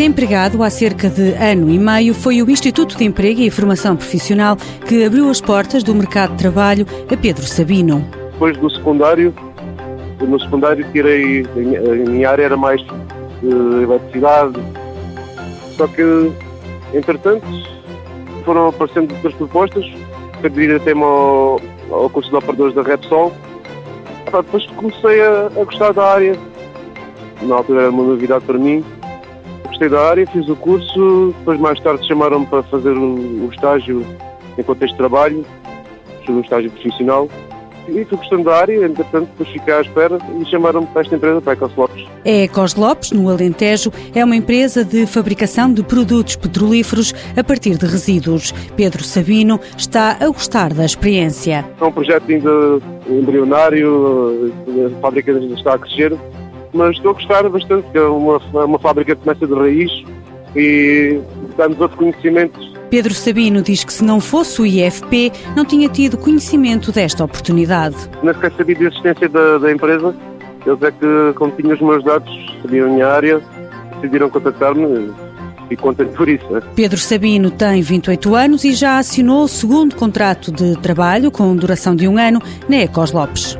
Desempregado há cerca de ano e meio, foi o Instituto de Emprego e Formação Profissional que abriu as portas do mercado de trabalho a Pedro Sabino. Depois do secundário, no secundário tirei, a minha área era mais de eletricidade, só que, entretanto, foram aparecendo outras propostas, pedir até ao, ao curso de operadores da Repsol. Depois comecei a, a gostar da área, na altura era uma novidade para mim, gostei da área, fiz o curso, depois mais tarde chamaram-me para fazer o, o estágio em contexto de trabalho, fiz um estágio profissional e fui gostando da área, entretanto depois fiquei à espera e chamaram-me para esta empresa, para a Ecos Lopes. A Ecos Lopes, no Alentejo, é uma empresa de fabricação de produtos petrolíferos a partir de resíduos. Pedro Sabino está a gostar da experiência. É um projeto ainda embrionário, a fábrica ainda está a crescer, mas estou a gostar bastante, que é uma, uma fábrica que começa de raiz e dá-nos outro conhecimento. Pedro Sabino diz que se não fosse o IFP, não tinha tido conhecimento desta oportunidade. Nem sequer sabia da existência da, da empresa. Eles é que, como tinham os meus dados, sabiam a minha área, decidiram contactar-me e contente por isso. Né? Pedro Sabino tem 28 anos e já assinou o segundo contrato de trabalho com duração de um ano na Ecos Lopes.